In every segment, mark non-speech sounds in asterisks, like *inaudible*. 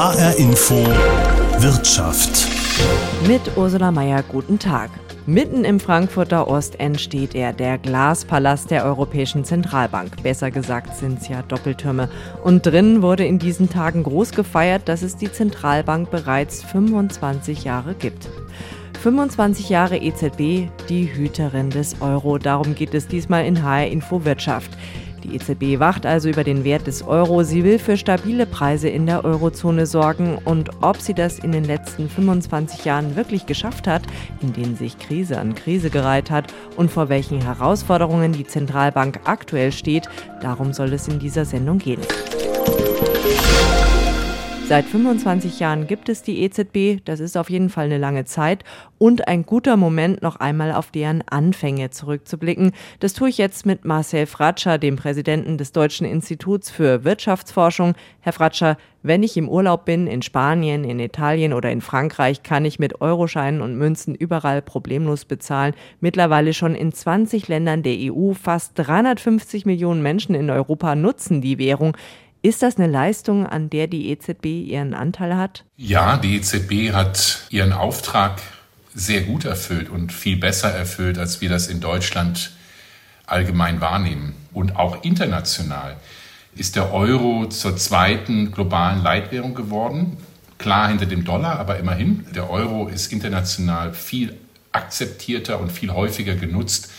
HR Info Wirtschaft. Mit Ursula Mayer, guten Tag. Mitten im Frankfurter Ostend steht er, der Glaspalast der Europäischen Zentralbank. Besser gesagt sind es ja Doppeltürme. Und drin wurde in diesen Tagen groß gefeiert, dass es die Zentralbank bereits 25 Jahre gibt. 25 Jahre EZB, die Hüterin des Euro. Darum geht es diesmal in HR Info Wirtschaft. Die EZB wacht also über den Wert des Euro. Sie will für stabile Preise in der Eurozone sorgen. Und ob sie das in den letzten 25 Jahren wirklich geschafft hat, in denen sich Krise an Krise gereiht hat und vor welchen Herausforderungen die Zentralbank aktuell steht, darum soll es in dieser Sendung gehen. Seit 25 Jahren gibt es die EZB, das ist auf jeden Fall eine lange Zeit und ein guter Moment, noch einmal auf deren Anfänge zurückzublicken. Das tue ich jetzt mit Marcel Fratscher, dem Präsidenten des Deutschen Instituts für Wirtschaftsforschung. Herr Fratscher, wenn ich im Urlaub bin, in Spanien, in Italien oder in Frankreich, kann ich mit Euroscheinen und Münzen überall problemlos bezahlen. Mittlerweile schon in 20 Ländern der EU, fast 350 Millionen Menschen in Europa nutzen die Währung. Ist das eine Leistung, an der die EZB ihren Anteil hat? Ja, die EZB hat ihren Auftrag sehr gut erfüllt und viel besser erfüllt, als wir das in Deutschland allgemein wahrnehmen. Und auch international ist der Euro zur zweiten globalen Leitwährung geworden. Klar hinter dem Dollar, aber immerhin. Der Euro ist international viel akzeptierter und viel häufiger genutzt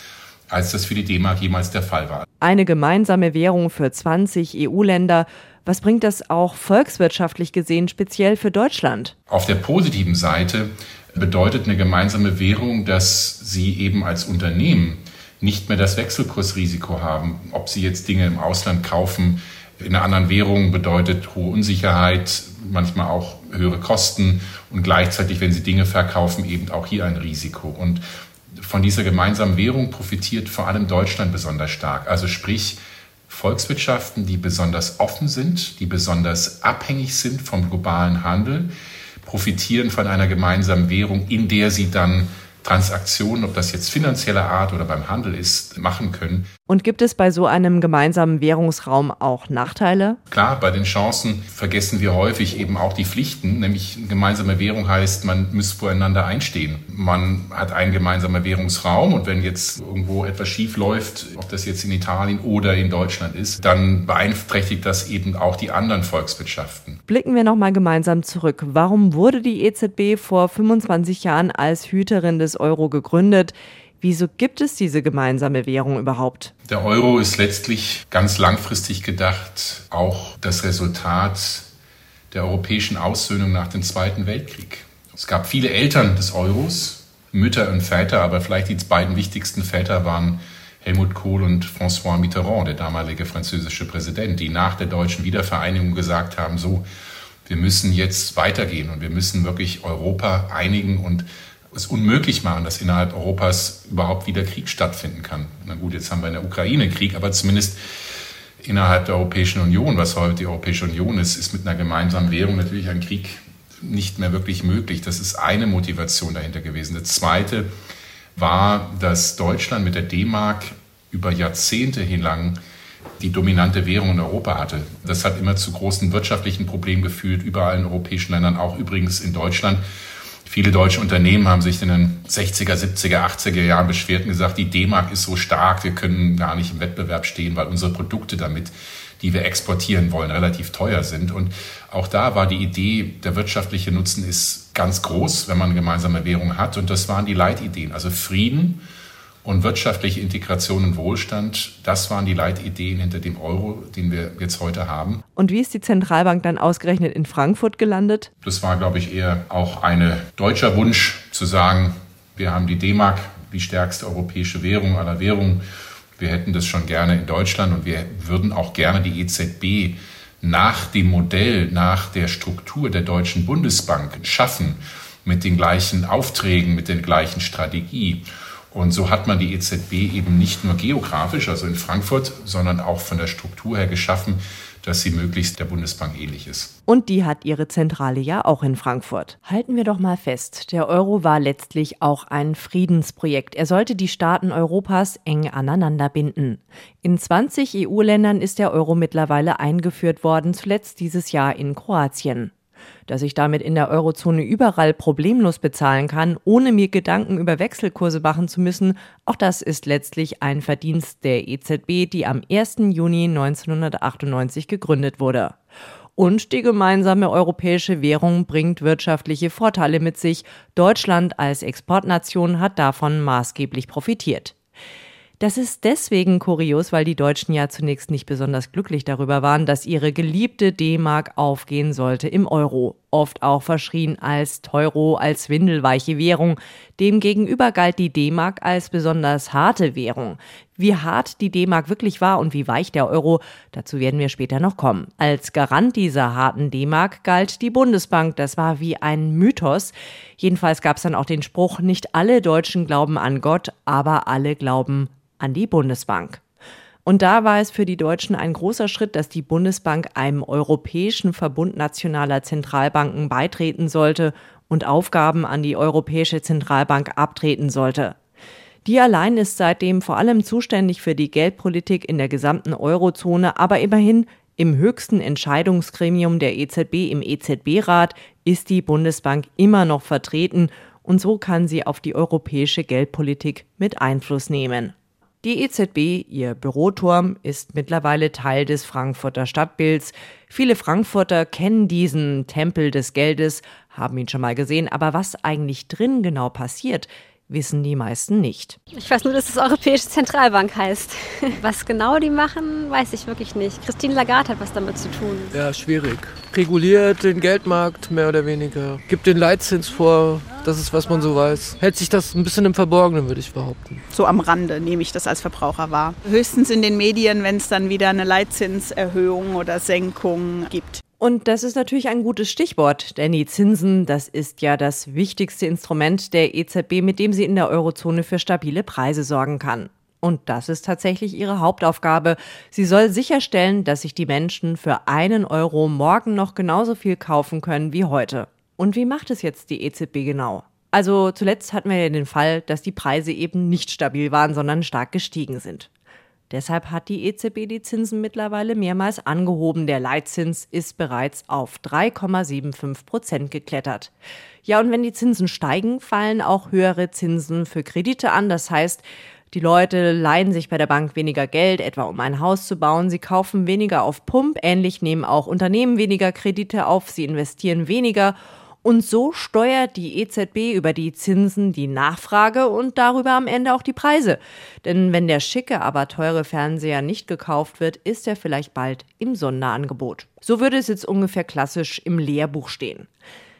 als das für die D-Mark jemals der Fall war. Eine gemeinsame Währung für 20 EU-Länder. Was bringt das auch volkswirtschaftlich gesehen speziell für Deutschland? Auf der positiven Seite bedeutet eine gemeinsame Währung, dass Sie eben als Unternehmen nicht mehr das Wechselkursrisiko haben. Ob Sie jetzt Dinge im Ausland kaufen, in einer anderen Währung bedeutet hohe Unsicherheit, manchmal auch höhere Kosten und gleichzeitig, wenn Sie Dinge verkaufen, eben auch hier ein Risiko. Und von dieser gemeinsamen Währung profitiert vor allem Deutschland besonders stark. Also sprich Volkswirtschaften, die besonders offen sind, die besonders abhängig sind vom globalen Handel, profitieren von einer gemeinsamen Währung, in der sie dann Transaktionen, ob das jetzt finanzieller Art oder beim Handel ist, machen können. Und gibt es bei so einem gemeinsamen Währungsraum auch Nachteile? Klar, bei den Chancen vergessen wir häufig eben auch die Pflichten, nämlich gemeinsame Währung heißt, man muss voreinander einstehen. Man hat einen gemeinsamen Währungsraum und wenn jetzt irgendwo etwas schief läuft, ob das jetzt in Italien oder in Deutschland ist, dann beeinträchtigt das eben auch die anderen Volkswirtschaften. Blicken wir nochmal gemeinsam zurück. Warum wurde die EZB vor 25 Jahren als Hüterin des Euro gegründet? Wieso gibt es diese gemeinsame Währung überhaupt? Der Euro ist letztlich ganz langfristig gedacht auch das Resultat der europäischen Aussöhnung nach dem Zweiten Weltkrieg. Es gab viele Eltern des Euros, Mütter und Väter, aber vielleicht die beiden wichtigsten Väter waren Helmut Kohl und François Mitterrand, der damalige französische Präsident, die nach der deutschen Wiedervereinigung gesagt haben, so, wir müssen jetzt weitergehen und wir müssen wirklich Europa einigen und es unmöglich machen, dass innerhalb Europas überhaupt wieder Krieg stattfinden kann. Na gut, jetzt haben wir in der Ukraine Krieg, aber zumindest innerhalb der Europäischen Union, was heute die Europäische Union ist, ist mit einer gemeinsamen Währung natürlich ein Krieg nicht mehr wirklich möglich. Das ist eine Motivation dahinter gewesen. Das zweite war, dass Deutschland mit der D-Mark über Jahrzehnte hinlang die dominante Währung in Europa hatte. Das hat immer zu großen wirtschaftlichen Problemen geführt, überall in europäischen Ländern, auch übrigens in Deutschland. Viele deutsche Unternehmen haben sich in den 60er, 70er, 80er Jahren beschwert und gesagt, die D-Mark ist so stark, wir können gar nicht im Wettbewerb stehen, weil unsere Produkte damit, die wir exportieren wollen, relativ teuer sind. Und auch da war die Idee, der wirtschaftliche Nutzen ist ganz groß, wenn man eine gemeinsame Währung hat. Und das waren die Leitideen. Also Frieden, und wirtschaftliche Integration und Wohlstand, das waren die Leitideen hinter dem Euro, den wir jetzt heute haben. Und wie ist die Zentralbank dann ausgerechnet in Frankfurt gelandet? Das war, glaube ich, eher auch ein deutscher Wunsch zu sagen, wir haben die D-Mark, die stärkste europäische Währung aller Währungen. Wir hätten das schon gerne in Deutschland und wir würden auch gerne die EZB nach dem Modell, nach der Struktur der Deutschen Bundesbank schaffen, mit den gleichen Aufträgen, mit der gleichen Strategie. Und so hat man die EZB eben nicht nur geografisch, also in Frankfurt, sondern auch von der Struktur her geschaffen, dass sie möglichst der Bundesbank ähnlich ist. Und die hat ihre Zentrale ja auch in Frankfurt. Halten wir doch mal fest, der Euro war letztlich auch ein Friedensprojekt. Er sollte die Staaten Europas eng aneinander binden. In 20 EU-Ländern ist der Euro mittlerweile eingeführt worden, zuletzt dieses Jahr in Kroatien. Dass ich damit in der Eurozone überall problemlos bezahlen kann, ohne mir Gedanken über Wechselkurse machen zu müssen, auch das ist letztlich ein Verdienst der EZB, die am 1. Juni 1998 gegründet wurde. Und die gemeinsame europäische Währung bringt wirtschaftliche Vorteile mit sich. Deutschland als Exportnation hat davon maßgeblich profitiert. Das ist deswegen kurios, weil die Deutschen ja zunächst nicht besonders glücklich darüber waren, dass ihre geliebte D-Mark aufgehen sollte im Euro. Oft auch verschrien als Teuro, als windelweiche Währung. Demgegenüber galt die D-Mark als besonders harte Währung. Wie hart die D-Mark wirklich war und wie weich der Euro, dazu werden wir später noch kommen. Als Garant dieser harten D-Mark galt die Bundesbank. Das war wie ein Mythos. Jedenfalls gab es dann auch den Spruch, nicht alle Deutschen glauben an Gott, aber alle glauben an die Bundesbank. Und da war es für die Deutschen ein großer Schritt, dass die Bundesbank einem europäischen Verbund nationaler Zentralbanken beitreten sollte und Aufgaben an die Europäische Zentralbank abtreten sollte. Die allein ist seitdem vor allem zuständig für die Geldpolitik in der gesamten Eurozone, aber immerhin im höchsten Entscheidungsgremium der EZB im EZB-Rat ist die Bundesbank immer noch vertreten und so kann sie auf die europäische Geldpolitik mit Einfluss nehmen. Die EZB, ihr Büroturm, ist mittlerweile Teil des Frankfurter Stadtbilds. Viele Frankfurter kennen diesen Tempel des Geldes, haben ihn schon mal gesehen, aber was eigentlich drin genau passiert, wissen die meisten nicht. Ich weiß nur, dass es Europäische Zentralbank heißt. *laughs* Was genau die machen, weiß ich wirklich nicht. Christine Lagarde hat was damit zu tun. Ja, schwierig. Reguliert den Geldmarkt mehr oder weniger. Gibt den Leitzins vor. Das ist, was man so weiß. Hält sich das ein bisschen im Verborgenen, würde ich behaupten. So am Rande nehme ich das als Verbraucher wahr. Höchstens in den Medien, wenn es dann wieder eine Leitzinserhöhung oder Senkung gibt. Und das ist natürlich ein gutes Stichwort, denn die Zinsen, das ist ja das wichtigste Instrument der EZB, mit dem sie in der Eurozone für stabile Preise sorgen kann. Und das ist tatsächlich ihre Hauptaufgabe. Sie soll sicherstellen, dass sich die Menschen für einen Euro morgen noch genauso viel kaufen können wie heute. Und wie macht es jetzt die EZB genau? Also zuletzt hatten wir ja den Fall, dass die Preise eben nicht stabil waren, sondern stark gestiegen sind. Deshalb hat die EZB die Zinsen mittlerweile mehrmals angehoben. Der Leitzins ist bereits auf 3,75 Prozent geklettert. Ja, und wenn die Zinsen steigen, fallen auch höhere Zinsen für Kredite an. Das heißt, die Leute leihen sich bei der Bank weniger Geld, etwa um ein Haus zu bauen. Sie kaufen weniger auf Pump. Ähnlich nehmen auch Unternehmen weniger Kredite auf. Sie investieren weniger und so steuert die EZB über die Zinsen die Nachfrage und darüber am Ende auch die Preise. Denn wenn der schicke, aber teure Fernseher nicht gekauft wird, ist er vielleicht bald im Sonderangebot. So würde es jetzt ungefähr klassisch im Lehrbuch stehen.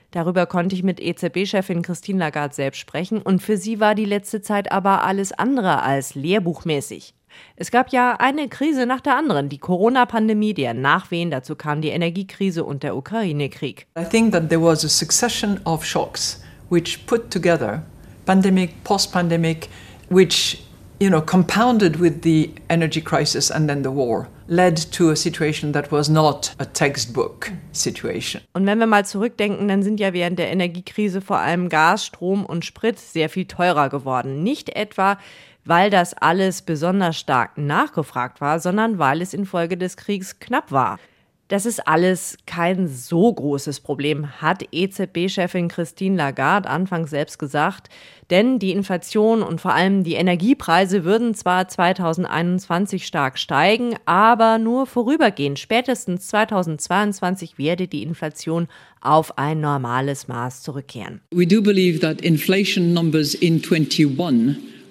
Darüber konnte ich mit EZB-Chefin Christine Lagarde selbst sprechen und für sie war die letzte Zeit aber alles andere als lehrbuchmäßig. Es gab ja eine Krise nach der anderen, die Corona-Pandemie, deren Nachwehen, dazu kam die Energiekrise und der Ukraine-Krieg. I think that there was a succession of shocks which put together pandemic, post-pandemic, which you know compounded with the energy crisis and then the war led to a situation that was not a textbook situation. Und wenn wir mal zurückdenken, dann sind ja während der Energiekrise vor allem Gas, Strom und Sprit sehr viel teurer geworden. Nicht etwa weil das alles besonders stark nachgefragt war, sondern weil es infolge des Kriegs knapp war. Das ist alles kein so großes Problem, hat EZB-Chefin Christine Lagarde anfangs selbst gesagt. Denn die Inflation und vor allem die Energiepreise würden zwar 2021 stark steigen, aber nur vorübergehend. Spätestens 2022 werde die Inflation auf ein normales Maß zurückkehren. We do believe that inflation numbers in 21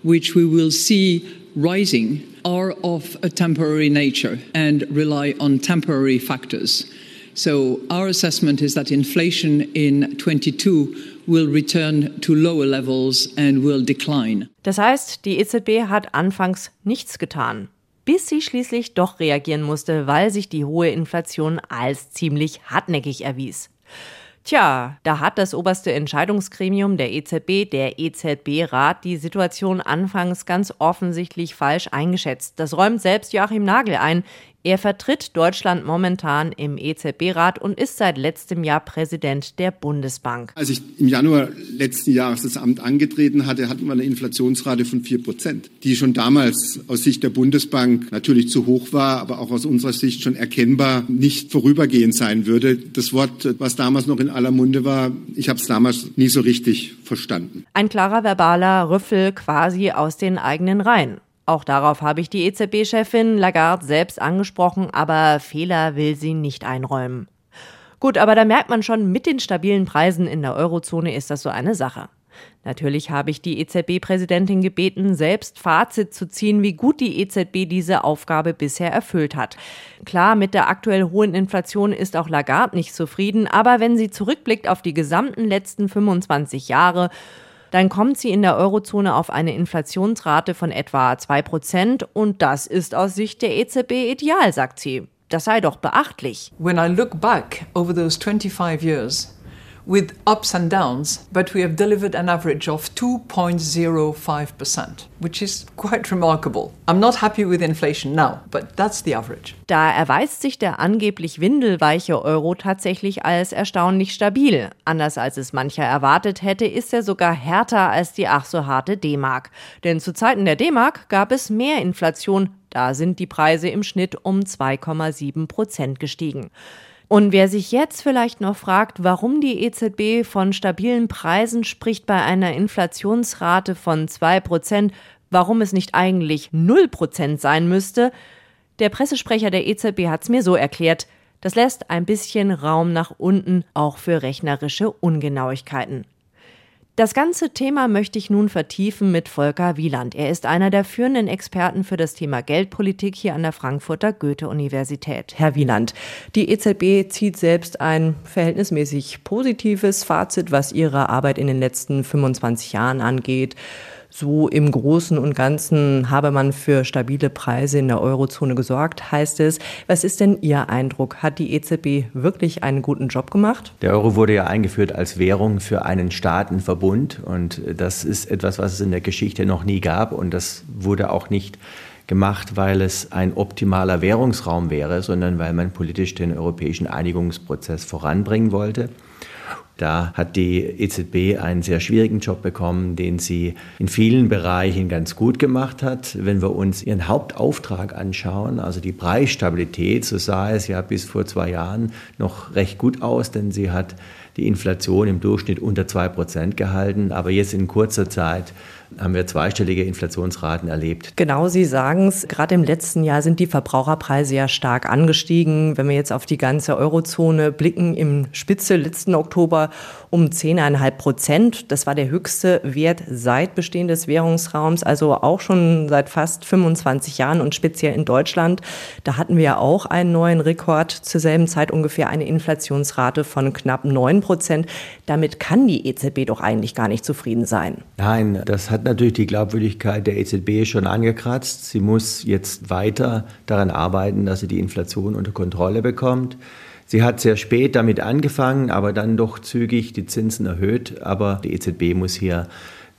which we will see rising are of a temporary nature and rely on temporary factors. So our assessment is that inflation in 22 will return to lower levels and will decline. Das heißt, die EZB hat anfangs nichts getan, bis sie schließlich doch reagieren musste, weil sich die hohe Inflation als ziemlich hartnäckig erwies. Tja, da hat das oberste Entscheidungsgremium der EZB, der EZB-Rat, die Situation anfangs ganz offensichtlich falsch eingeschätzt. Das räumt selbst Joachim Nagel ein. Er vertritt Deutschland momentan im EZB-Rat und ist seit letztem Jahr Präsident der Bundesbank. Als ich im Januar letzten Jahres das Amt angetreten hatte, hatten wir eine Inflationsrate von vier Prozent, die schon damals aus Sicht der Bundesbank natürlich zu hoch war, aber auch aus unserer Sicht schon erkennbar nicht vorübergehend sein würde. Das Wort, was damals noch in aller Munde war, ich habe es damals nie so richtig verstanden. Ein klarer verbaler Rüffel quasi aus den eigenen Reihen. Auch darauf habe ich die EZB-Chefin Lagarde selbst angesprochen, aber Fehler will sie nicht einräumen. Gut, aber da merkt man schon, mit den stabilen Preisen in der Eurozone ist das so eine Sache. Natürlich habe ich die EZB-Präsidentin gebeten, selbst Fazit zu ziehen, wie gut die EZB diese Aufgabe bisher erfüllt hat. Klar, mit der aktuell hohen Inflation ist auch Lagarde nicht zufrieden, aber wenn sie zurückblickt auf die gesamten letzten 25 Jahre, dann kommt sie in der Eurozone auf eine Inflationsrate von etwa 2% und das ist aus Sicht der EZB ideal, sagt sie. Das sei doch beachtlich. When I look back over those 25 years, with ups and downs, but we have delivered an average of 2.05%, which is quite remarkable. I'm not happy with inflation now, but that's the average. Da erweist sich der angeblich windelweiche Euro tatsächlich als erstaunlich stabil. Anders als es mancher erwartet hätte, ist er sogar härter als die ach so harte D-Mark. Denn zu Zeiten der D-Mark gab es mehr Inflation. Da sind die Preise im Schnitt um 2,7 Prozent gestiegen. Und wer sich jetzt vielleicht noch fragt, warum die EZB von stabilen Preisen spricht bei einer Inflationsrate von zwei Prozent, warum es nicht eigentlich null Prozent sein müsste, der Pressesprecher der EZB hat es mir so erklärt, das lässt ein bisschen Raum nach unten, auch für rechnerische Ungenauigkeiten. Das ganze Thema möchte ich nun vertiefen mit Volker Wieland. Er ist einer der führenden Experten für das Thema Geldpolitik hier an der Frankfurter Goethe-Universität. Herr Wieland, die EZB zieht selbst ein verhältnismäßig positives Fazit, was ihre Arbeit in den letzten 25 Jahren angeht. So im Großen und Ganzen habe man für stabile Preise in der Eurozone gesorgt, heißt es. Was ist denn Ihr Eindruck? Hat die EZB wirklich einen guten Job gemacht? Der Euro wurde ja eingeführt als Währung für einen Staatenverbund und das ist etwas, was es in der Geschichte noch nie gab und das wurde auch nicht gemacht, weil es ein optimaler Währungsraum wäre, sondern weil man politisch den europäischen Einigungsprozess voranbringen wollte. Da hat die EZB einen sehr schwierigen Job bekommen, den sie in vielen Bereichen ganz gut gemacht hat. Wenn wir uns ihren Hauptauftrag anschauen, also die Preisstabilität, so sah es ja bis vor zwei Jahren noch recht gut aus, denn sie hat die Inflation im Durchschnitt unter zwei Prozent gehalten. Aber jetzt in kurzer Zeit haben wir zweistellige Inflationsraten erlebt. Genau, Sie sagen es. Gerade im letzten Jahr sind die Verbraucherpreise ja stark angestiegen. Wenn wir jetzt auf die ganze Eurozone blicken, im Spitze letzten Oktober um 10,5 Prozent. Das war der höchste Wert seit Bestehen des Währungsraums, also auch schon seit fast 25 Jahren und speziell in Deutschland. Da hatten wir auch einen neuen Rekord. Zur selben Zeit ungefähr eine Inflationsrate von knapp 9 Prozent. Damit kann die EZB doch eigentlich gar nicht zufrieden sein. Nein, das hat natürlich die Glaubwürdigkeit der EZB schon angekratzt. Sie muss jetzt weiter daran arbeiten, dass sie die Inflation unter Kontrolle bekommt. Sie hat sehr spät damit angefangen, aber dann doch zügig die Zinsen erhöht. Aber die EZB muss hier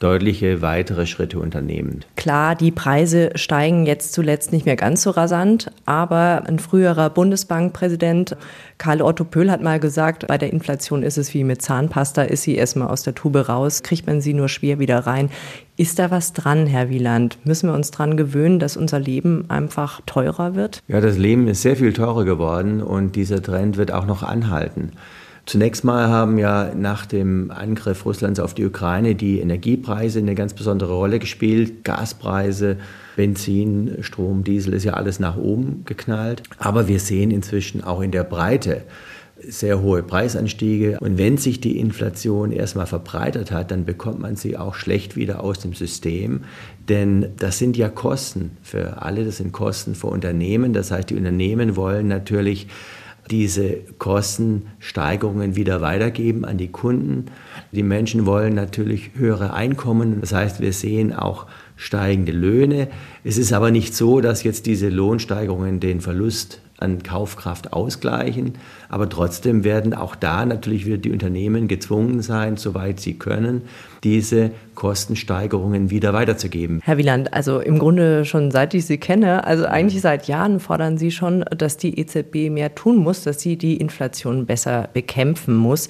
deutliche weitere Schritte unternehmen. Klar, die Preise steigen jetzt zuletzt nicht mehr ganz so rasant, aber ein früherer Bundesbankpräsident Karl Otto Pöhl hat mal gesagt, bei der Inflation ist es wie mit Zahnpasta, ist sie erstmal aus der Tube raus, kriegt man sie nur schwer wieder rein. Ist da was dran, Herr Wieland? Müssen wir uns daran gewöhnen, dass unser Leben einfach teurer wird? Ja, das Leben ist sehr viel teurer geworden und dieser Trend wird auch noch anhalten. Zunächst mal haben ja nach dem Angriff Russlands auf die Ukraine die Energiepreise eine ganz besondere Rolle gespielt. Gaspreise, Benzin, Strom, Diesel ist ja alles nach oben geknallt. Aber wir sehen inzwischen auch in der Breite sehr hohe Preisanstiege. Und wenn sich die Inflation erstmal verbreitert hat, dann bekommt man sie auch schlecht wieder aus dem System. Denn das sind ja Kosten für alle, das sind Kosten für Unternehmen. Das heißt, die Unternehmen wollen natürlich diese Kostensteigerungen wieder weitergeben an die Kunden. Die Menschen wollen natürlich höhere Einkommen. Das heißt, wir sehen auch steigende Löhne. Es ist aber nicht so, dass jetzt diese Lohnsteigerungen den Verlust an Kaufkraft ausgleichen. Aber trotzdem werden auch da natürlich wieder die Unternehmen gezwungen sein, soweit sie können, diese Kostensteigerungen wieder weiterzugeben. Herr Wieland, also im Grunde schon seit ich Sie kenne, also eigentlich seit Jahren fordern Sie schon, dass die EZB mehr tun muss, dass sie die Inflation besser bekämpfen muss.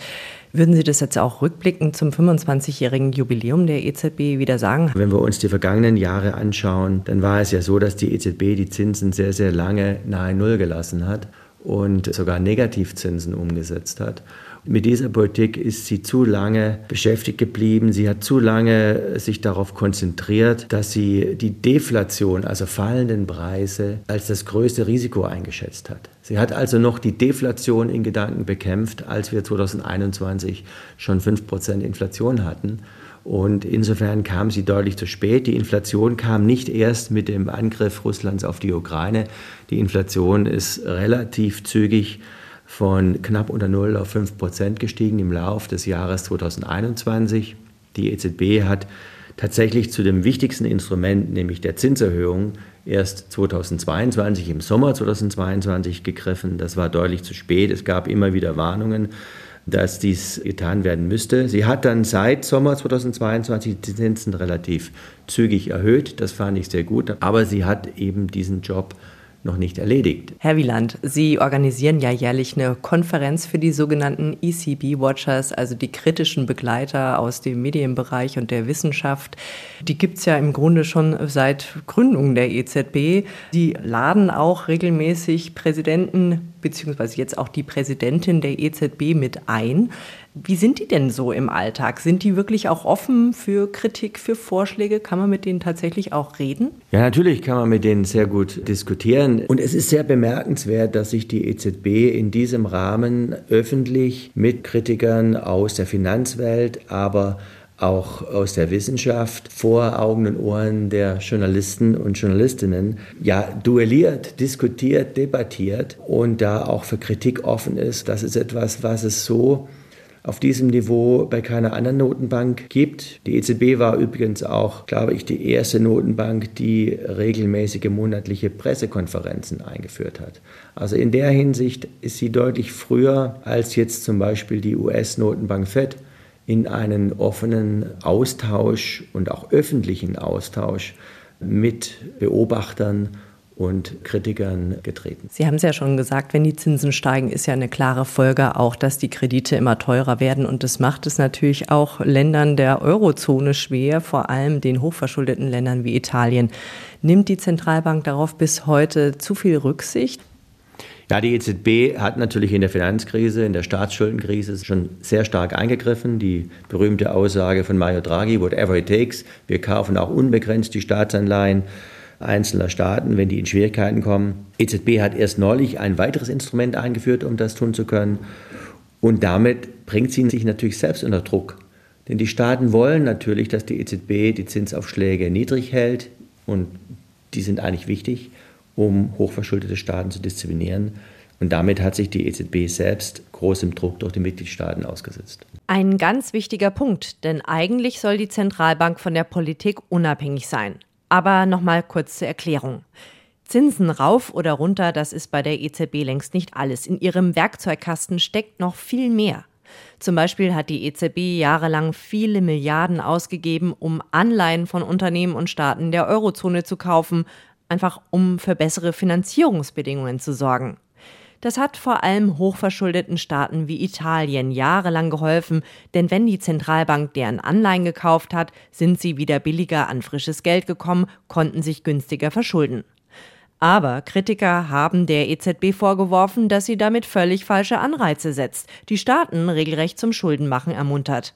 Würden Sie das jetzt auch rückblickend zum 25-jährigen Jubiläum der EZB wieder sagen? Wenn wir uns die vergangenen Jahre anschauen, dann war es ja so, dass die EZB die Zinsen sehr, sehr lange nahe Null gelassen hat und sogar Negativzinsen umgesetzt hat. Mit dieser Politik ist sie zu lange beschäftigt geblieben. Sie hat zu lange sich darauf konzentriert, dass sie die Deflation, also fallenden Preise, als das größte Risiko eingeschätzt hat. Sie hat also noch die Deflation in Gedanken bekämpft, als wir 2021 schon 5% Inflation hatten. Und insofern kam sie deutlich zu spät. Die Inflation kam nicht erst mit dem Angriff Russlands auf die Ukraine. Die Inflation ist relativ zügig von knapp unter Null auf 5 Prozent gestiegen im Lauf des Jahres 2021. Die EZB hat tatsächlich zu dem wichtigsten Instrument, nämlich der Zinserhöhung, erst 2022, im Sommer 2022 gegriffen. Das war deutlich zu spät. Es gab immer wieder Warnungen, dass dies getan werden müsste. Sie hat dann seit Sommer 2022 die Zinsen relativ zügig erhöht. Das fand ich sehr gut. Aber sie hat eben diesen Job noch nicht erledigt. Herr Wieland, Sie organisieren ja jährlich eine Konferenz für die sogenannten ECB-Watchers, also die kritischen Begleiter aus dem Medienbereich und der Wissenschaft. Die gibt es ja im Grunde schon seit Gründung der EZB. Die laden auch regelmäßig Präsidenten beziehungsweise jetzt auch die Präsidentin der EZB mit ein. Wie sind die denn so im Alltag? Sind die wirklich auch offen für Kritik, für Vorschläge? Kann man mit denen tatsächlich auch reden? Ja, natürlich kann man mit denen sehr gut diskutieren. Und es ist sehr bemerkenswert, dass sich die EZB in diesem Rahmen öffentlich mit Kritikern aus der Finanzwelt, aber auch aus der Wissenschaft vor Augen und Ohren der Journalisten und Journalistinnen ja duelliert, diskutiert, debattiert und da auch für Kritik offen ist. Das ist etwas, was es so auf diesem Niveau bei keiner anderen Notenbank gibt. Die EZB war übrigens auch, glaube ich, die erste Notenbank, die regelmäßige monatliche Pressekonferenzen eingeführt hat. Also in der Hinsicht ist sie deutlich früher als jetzt zum Beispiel die US-Notenbank Fed in einen offenen Austausch und auch öffentlichen Austausch mit Beobachtern und Kritikern getreten. Sie haben es ja schon gesagt, wenn die Zinsen steigen, ist ja eine klare Folge auch, dass die Kredite immer teurer werden. Und das macht es natürlich auch Ländern der Eurozone schwer, vor allem den hochverschuldeten Ländern wie Italien. Nimmt die Zentralbank darauf bis heute zu viel Rücksicht? Ja, die EZB hat natürlich in der Finanzkrise, in der Staatsschuldenkrise schon sehr stark eingegriffen. Die berühmte Aussage von Mario Draghi, whatever it takes, wir kaufen auch unbegrenzt die Staatsanleihen einzelner Staaten, wenn die in Schwierigkeiten kommen. EZB hat erst neulich ein weiteres Instrument eingeführt, um das tun zu können. Und damit bringt sie sich natürlich selbst unter Druck. Denn die Staaten wollen natürlich, dass die EZB die Zinsaufschläge niedrig hält. Und die sind eigentlich wichtig, um hochverschuldete Staaten zu disziplinieren. Und damit hat sich die EZB selbst großem Druck durch die Mitgliedstaaten ausgesetzt. Ein ganz wichtiger Punkt, denn eigentlich soll die Zentralbank von der Politik unabhängig sein. Aber nochmal kurz zur Erklärung. Zinsen rauf oder runter, das ist bei der EZB längst nicht alles. In ihrem Werkzeugkasten steckt noch viel mehr. Zum Beispiel hat die EZB jahrelang viele Milliarden ausgegeben, um Anleihen von Unternehmen und Staaten der Eurozone zu kaufen, einfach um für bessere Finanzierungsbedingungen zu sorgen. Das hat vor allem hochverschuldeten Staaten wie Italien jahrelang geholfen, denn wenn die Zentralbank deren Anleihen gekauft hat, sind sie wieder billiger an frisches Geld gekommen, konnten sich günstiger verschulden. Aber Kritiker haben der EZB vorgeworfen, dass sie damit völlig falsche Anreize setzt, die Staaten regelrecht zum Schuldenmachen ermuntert.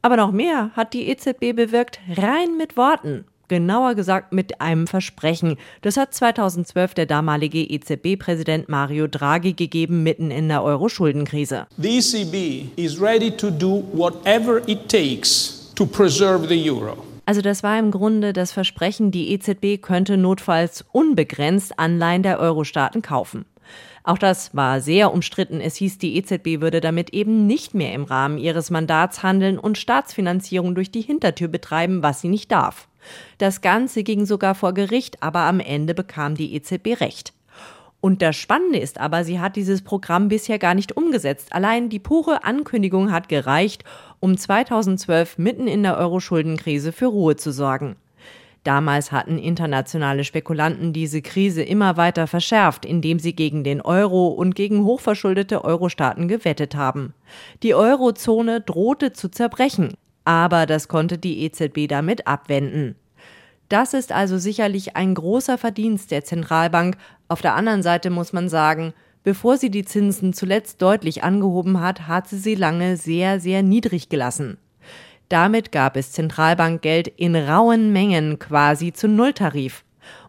Aber noch mehr hat die EZB bewirkt, rein mit Worten genauer gesagt mit einem Versprechen. Das hat 2012 der damalige EZB-Präsident Mario Draghi gegeben, mitten in der Euro-Schuldenkrise. The ECB is ready to do whatever it takes to preserve the euro. Also das war im Grunde das Versprechen, die EZB könnte notfalls unbegrenzt Anleihen der Euro-Staaten kaufen. Auch das war sehr umstritten. Es hieß, die EZB würde damit eben nicht mehr im Rahmen ihres Mandats handeln und Staatsfinanzierung durch die Hintertür betreiben, was sie nicht darf. Das Ganze ging sogar vor Gericht, aber am Ende bekam die EZB recht. Und das Spannende ist aber, sie hat dieses Programm bisher gar nicht umgesetzt. Allein die pure Ankündigung hat gereicht, um 2012 mitten in der Euro-Schuldenkrise für Ruhe zu sorgen. Damals hatten internationale Spekulanten diese Krise immer weiter verschärft, indem sie gegen den Euro und gegen hochverschuldete Euro-Staaten gewettet haben. Die Eurozone drohte zu zerbrechen, aber das konnte die EZB damit abwenden. Das ist also sicherlich ein großer Verdienst der Zentralbank. Auf der anderen Seite muss man sagen, bevor sie die Zinsen zuletzt deutlich angehoben hat, hat sie sie lange sehr, sehr niedrig gelassen. Damit gab es Zentralbankgeld in rauen Mengen quasi zu Nulltarif.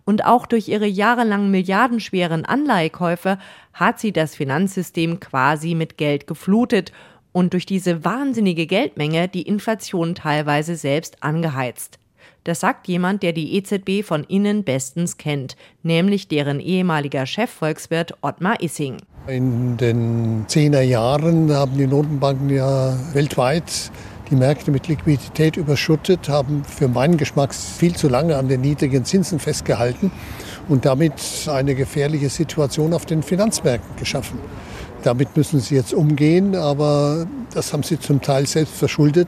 Und auch durch ihre jahrelang milliardenschweren Anleihekäufe hat sie das Finanzsystem quasi mit Geld geflutet und durch diese wahnsinnige Geldmenge die Inflation teilweise selbst angeheizt. Das sagt jemand, der die EZB von innen bestens kennt, nämlich deren ehemaliger Chefvolkswirt Ottmar Issing. In den 10er Jahren haben die Notenbanken ja weltweit die Märkte mit Liquidität überschüttet, haben für meinen Geschmack viel zu lange an den niedrigen Zinsen festgehalten und damit eine gefährliche Situation auf den Finanzmärkten geschaffen. Damit müssen sie jetzt umgehen, aber das haben sie zum Teil selbst verschuldet.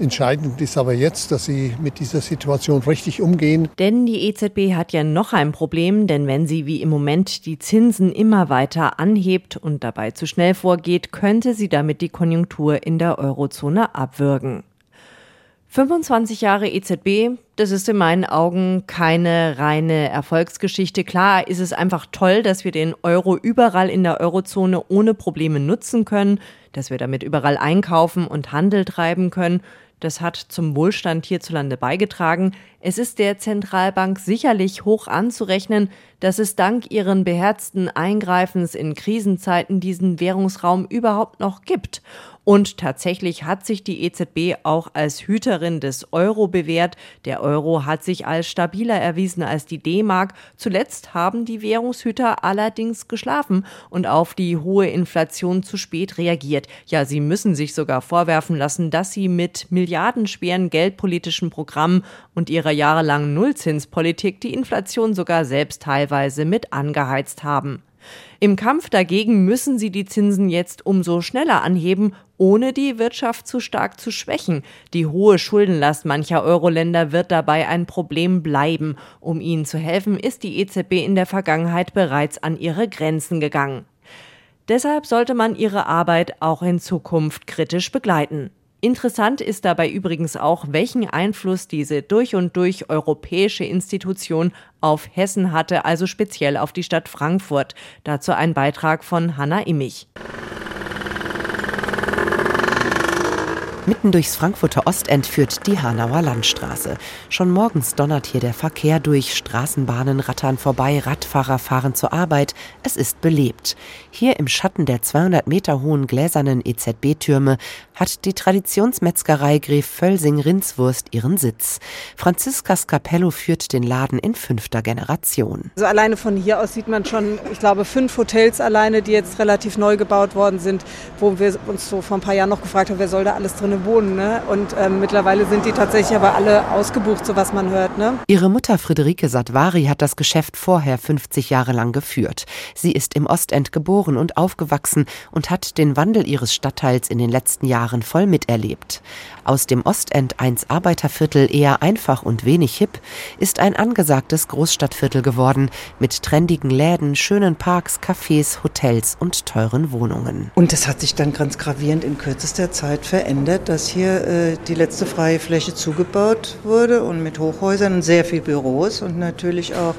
Entscheidend ist aber jetzt, dass sie mit dieser Situation richtig umgehen. Denn die EZB hat ja noch ein Problem, denn wenn sie wie im Moment die Zinsen immer weiter anhebt und dabei zu schnell vorgeht, könnte sie damit die Konjunktur in der Eurozone abwürgen. 25 Jahre EZB, das ist in meinen Augen keine reine Erfolgsgeschichte. Klar ist es einfach toll, dass wir den Euro überall in der Eurozone ohne Probleme nutzen können, dass wir damit überall einkaufen und Handel treiben können. Das hat zum Wohlstand hierzulande beigetragen. Es ist der Zentralbank sicherlich hoch anzurechnen, dass es dank ihren beherzten Eingreifens in Krisenzeiten diesen Währungsraum überhaupt noch gibt. Und tatsächlich hat sich die EZB auch als Hüterin des Euro bewährt. Der Euro hat sich als stabiler erwiesen als die D-Mark. Zuletzt haben die Währungshüter allerdings geschlafen und auf die hohe Inflation zu spät reagiert. Ja, sie müssen sich sogar vorwerfen lassen, dass sie mit milliardenschweren geldpolitischen Programmen und ihrer jahrelangen Nullzinspolitik die Inflation sogar selbst teilweise mit angeheizt haben. Im Kampf dagegen müssen sie die Zinsen jetzt umso schneller anheben, ohne die Wirtschaft zu stark zu schwächen. Die hohe Schuldenlast mancher Euro-Länder wird dabei ein Problem bleiben. Um ihnen zu helfen, ist die EZB in der Vergangenheit bereits an ihre Grenzen gegangen. Deshalb sollte man ihre Arbeit auch in Zukunft kritisch begleiten. Interessant ist dabei übrigens auch, welchen Einfluss diese durch und durch europäische Institution auf Hessen hatte, also speziell auf die Stadt Frankfurt. Dazu ein Beitrag von Hanna Immich. Mitten durchs Frankfurter Ostend führt die Hanauer Landstraße. Schon morgens donnert hier der Verkehr durch, Straßenbahnen rattern vorbei, Radfahrer fahren zur Arbeit. Es ist belebt. Hier im Schatten der 200 Meter hohen gläsernen EZB-Türme hat die Traditionsmetzgerei Gref Völsing Rindswurst ihren Sitz. Franziska Scapello führt den Laden in fünfter Generation. Also alleine von hier aus sieht man schon, ich glaube, fünf Hotels alleine, die jetzt relativ neu gebaut worden sind, wo wir uns so vor ein paar Jahren noch gefragt haben, wer soll da alles drin wohnen. Ne? Und ähm, mittlerweile sind die tatsächlich aber alle ausgebucht, so was man hört. Ne? Ihre Mutter Friederike Satvari hat das Geschäft vorher 50 Jahre lang geführt. Sie ist im Ostend geboren und aufgewachsen und hat den Wandel ihres Stadtteils in den letzten Jahren Jahren voll miterlebt. Aus dem Ostend 1 Arbeiterviertel eher einfach und wenig hip ist ein angesagtes Großstadtviertel geworden mit trendigen Läden, schönen Parks, Cafés, Hotels und teuren Wohnungen. Und das hat sich dann ganz gravierend in kürzester Zeit verändert, dass hier äh, die letzte freie Fläche zugebaut wurde und mit Hochhäusern und sehr viel Büros und natürlich auch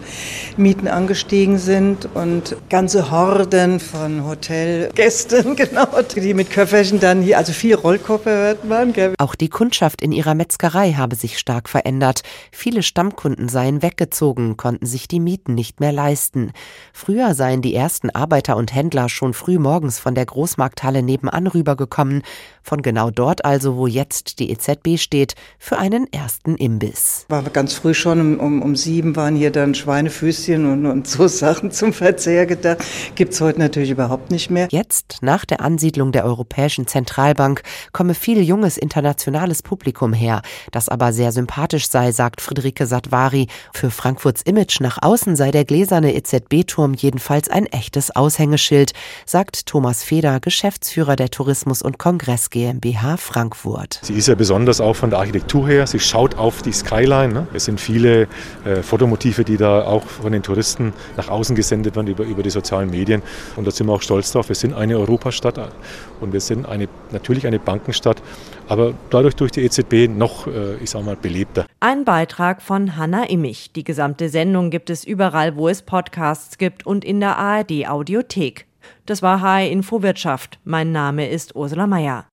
Mieten angestiegen sind und ganze Horden von Hotelgästen, *laughs* genau, die mit Köfferchen dann hier, also viel Rollkoffer man. Gell? Auch die Kundschaft in ihrer Metzgerei habe sich stark verändert. Viele Stammkunden seien weggezogen, konnten sich die Mieten nicht mehr leisten. Früher seien die ersten Arbeiter und Händler schon früh morgens von der Großmarkthalle nebenan rübergekommen. Von genau dort also wo jetzt die EZB steht, für einen ersten Imbiss. War ganz früh schon, um, um, um sieben waren hier dann Schweinefüßchen und, und so *laughs* Sachen zum Verzehr gedacht. Gibt es heute natürlich überhaupt nicht mehr. Jetzt, nach der Ansiedlung der Europäischen Zentralbank, komme viel junges internationales Publikum her, das aber sehr sympathisch sei, sagt Friederike Satvari. Für Frankfurts Image nach außen sei der gläserne EZB-Turm jedenfalls ein echtes Aushängeschild, sagt Thomas Feder, Geschäftsführer der Tourismus- und Kongress GmbH Frankfurt. Sie ist ja besonders auch von der Architektur her. Sie schaut auf die Skyline. Ne? Es sind viele äh, Fotomotive, die da auch von den Touristen nach außen gesendet werden über, über die sozialen Medien. Und da sind wir auch stolz drauf. Wir sind eine Europastadt und wir sind eine, natürlich eine Bankenstadt, aber dadurch durch die EZB noch, äh, ich sag mal, belebter. Ein Beitrag von Hanna Immich. Die gesamte Sendung gibt es überall, wo es Podcasts gibt und in der ARD Audiothek. Das war HR Info Wirtschaft. Mein Name ist Ursula Meier.